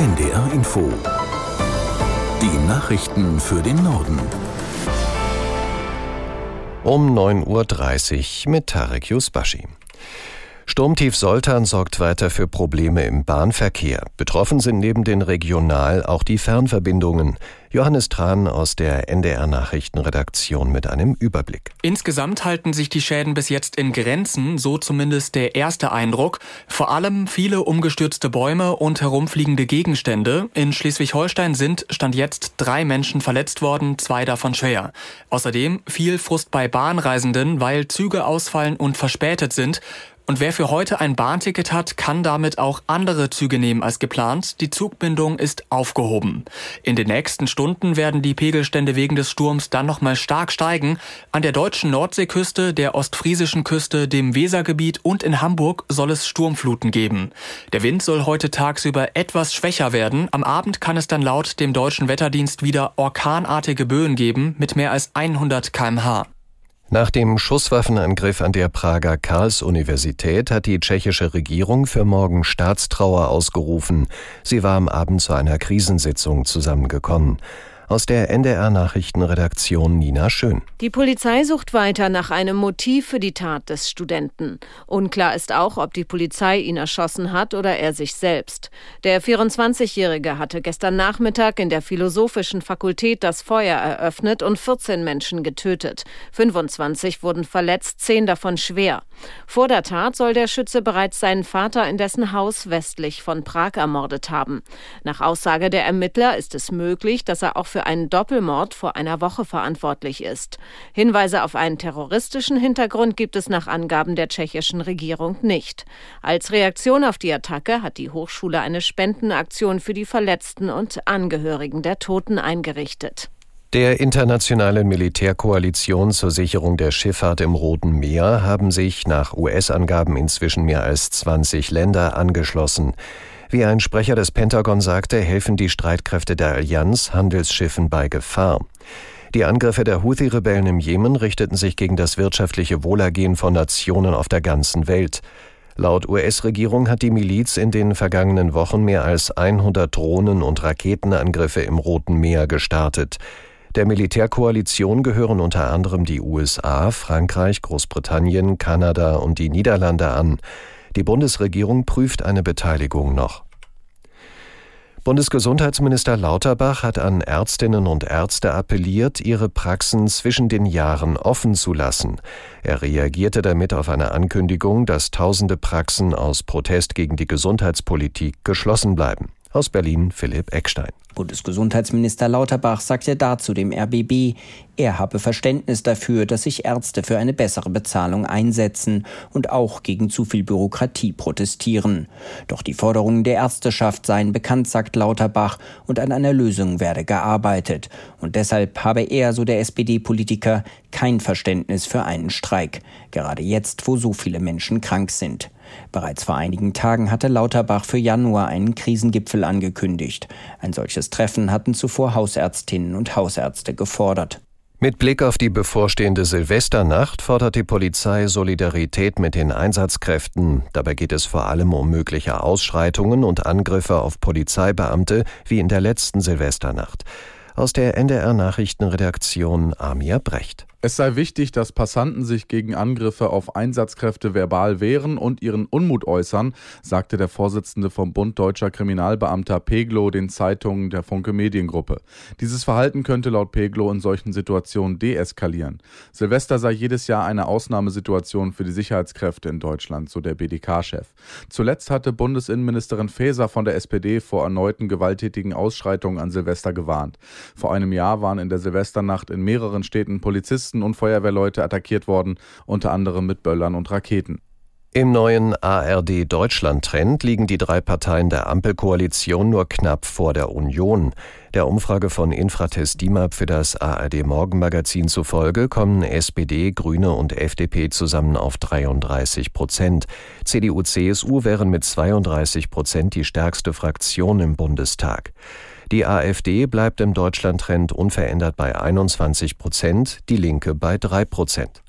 NDR Info. Die Nachrichten für den Norden. Um 9.30 Uhr mit Tarek Yusbashi. Sturmtief Soltan sorgt weiter für Probleme im Bahnverkehr. Betroffen sind neben den Regional- auch die Fernverbindungen. Johannes Tran aus der NDR Nachrichtenredaktion mit einem Überblick. Insgesamt halten sich die Schäden bis jetzt in Grenzen, so zumindest der erste Eindruck. Vor allem viele umgestürzte Bäume und herumfliegende Gegenstände. In Schleswig-Holstein sind stand jetzt drei Menschen verletzt worden, zwei davon schwer. Außerdem viel Frust bei Bahnreisenden, weil Züge ausfallen und verspätet sind. Und wer für heute ein Bahnticket hat, kann damit auch andere Züge nehmen als geplant. Die Zugbindung ist aufgehoben. In den nächsten Stunden werden die Pegelstände wegen des Sturms dann nochmal stark steigen. An der deutschen Nordseeküste, der ostfriesischen Küste, dem Wesergebiet und in Hamburg soll es Sturmfluten geben. Der Wind soll heute tagsüber etwas schwächer werden. Am Abend kann es dann laut dem deutschen Wetterdienst wieder orkanartige Böen geben mit mehr als 100 kmh. Nach dem Schusswaffenangriff an der Prager Karls-Universität hat die tschechische Regierung für morgen Staatstrauer ausgerufen. Sie war am Abend zu einer Krisensitzung zusammengekommen. Aus der NDR Nachrichtenredaktion Nina Schön. Die Polizei sucht weiter nach einem Motiv für die Tat des Studenten. Unklar ist auch, ob die Polizei ihn erschossen hat oder er sich selbst. Der 24-Jährige hatte gestern Nachmittag in der Philosophischen Fakultät das Feuer eröffnet und 14 Menschen getötet. 25 wurden verletzt, 10 davon schwer. Vor der Tat soll der Schütze bereits seinen Vater in dessen Haus westlich von Prag ermordet haben. Nach Aussage der Ermittler ist es möglich, dass er auch für für einen Doppelmord vor einer Woche verantwortlich ist. Hinweise auf einen terroristischen Hintergrund gibt es nach Angaben der tschechischen Regierung nicht. Als Reaktion auf die Attacke hat die Hochschule eine Spendenaktion für die Verletzten und Angehörigen der Toten eingerichtet. Der internationalen Militärkoalition zur Sicherung der Schifffahrt im Roten Meer haben sich nach US-Angaben inzwischen mehr als 20 Länder angeschlossen. Wie ein Sprecher des Pentagon sagte, helfen die Streitkräfte der Allianz Handelsschiffen bei Gefahr. Die Angriffe der Houthi-Rebellen im Jemen richteten sich gegen das wirtschaftliche Wohlergehen von Nationen auf der ganzen Welt. Laut US-Regierung hat die Miliz in den vergangenen Wochen mehr als 100 Drohnen- und Raketenangriffe im Roten Meer gestartet. Der Militärkoalition gehören unter anderem die USA, Frankreich, Großbritannien, Kanada und die Niederlande an. Die Bundesregierung prüft eine Beteiligung noch. Bundesgesundheitsminister Lauterbach hat an Ärztinnen und Ärzte appelliert, ihre Praxen zwischen den Jahren offen zu lassen. Er reagierte damit auf eine Ankündigung, dass tausende Praxen aus Protest gegen die Gesundheitspolitik geschlossen bleiben. Aus Berlin Philipp Eckstein. Bundesgesundheitsminister Lauterbach sagte dazu dem RBB, er habe Verständnis dafür, dass sich Ärzte für eine bessere Bezahlung einsetzen und auch gegen zu viel Bürokratie protestieren. Doch die Forderungen der Ärzteschaft seien bekannt, sagt Lauterbach, und an einer Lösung werde gearbeitet. Und deshalb habe er, so der SPD-Politiker, kein Verständnis für einen Streik, gerade jetzt, wo so viele Menschen krank sind. Bereits vor einigen Tagen hatte Lauterbach für Januar einen Krisengipfel angekündigt. Ein solches Treffen hatten zuvor Hausärztinnen und Hausärzte gefordert. Mit Blick auf die bevorstehende Silvesternacht fordert die Polizei Solidarität mit den Einsatzkräften. Dabei geht es vor allem um mögliche Ausschreitungen und Angriffe auf Polizeibeamte wie in der letzten Silvesternacht. Aus der NDR Nachrichtenredaktion Amir Brecht. Es sei wichtig, dass Passanten sich gegen Angriffe auf Einsatzkräfte verbal wehren und ihren Unmut äußern, sagte der Vorsitzende vom Bund Deutscher Kriminalbeamter Peglo den Zeitungen der Funke Mediengruppe. Dieses Verhalten könnte laut Peglo in solchen Situationen deeskalieren. Silvester sei jedes Jahr eine Ausnahmesituation für die Sicherheitskräfte in Deutschland, so der BDK-Chef. Zuletzt hatte Bundesinnenministerin Faeser von der SPD vor erneuten gewalttätigen Ausschreitungen an Silvester gewarnt. Vor einem Jahr waren in der Silvesternacht in mehreren Städten Polizisten Polizisten und Feuerwehrleute attackiert worden, unter anderem mit Böllern und Raketen. Im neuen ARD-Deutschland-Trend liegen die drei Parteien der Ampelkoalition nur knapp vor der Union. Der Umfrage von Infratest DIMAP für das ARD-Morgenmagazin zufolge kommen SPD, Grüne und FDP zusammen auf 33 Prozent. CDU, CSU wären mit 32 Prozent die stärkste Fraktion im Bundestag. Die AfD bleibt im Deutschlandtrend unverändert bei 21 Prozent, die Linke bei 3 Prozent.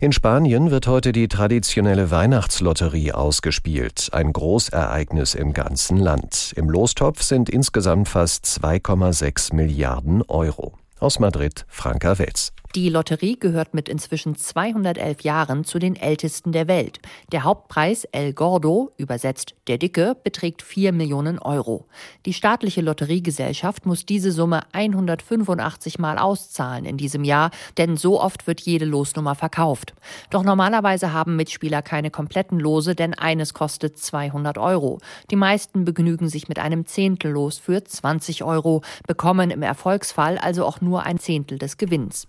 In Spanien wird heute die traditionelle Weihnachtslotterie ausgespielt, ein Großereignis im ganzen Land. Im Lostopf sind insgesamt fast 2,6 Milliarden Euro. Aus Madrid, Franka Wetz. Die Lotterie gehört mit inzwischen 211 Jahren zu den ältesten der Welt. Der Hauptpreis El Gordo, übersetzt der Dicke, beträgt 4 Millionen Euro. Die staatliche Lotteriegesellschaft muss diese Summe 185 Mal auszahlen in diesem Jahr, denn so oft wird jede Losnummer verkauft. Doch normalerweise haben Mitspieler keine kompletten Lose, denn eines kostet 200 Euro. Die meisten begnügen sich mit einem Zehntellos für 20 Euro, bekommen im Erfolgsfall also auch nur ein Zehntel des Gewinns.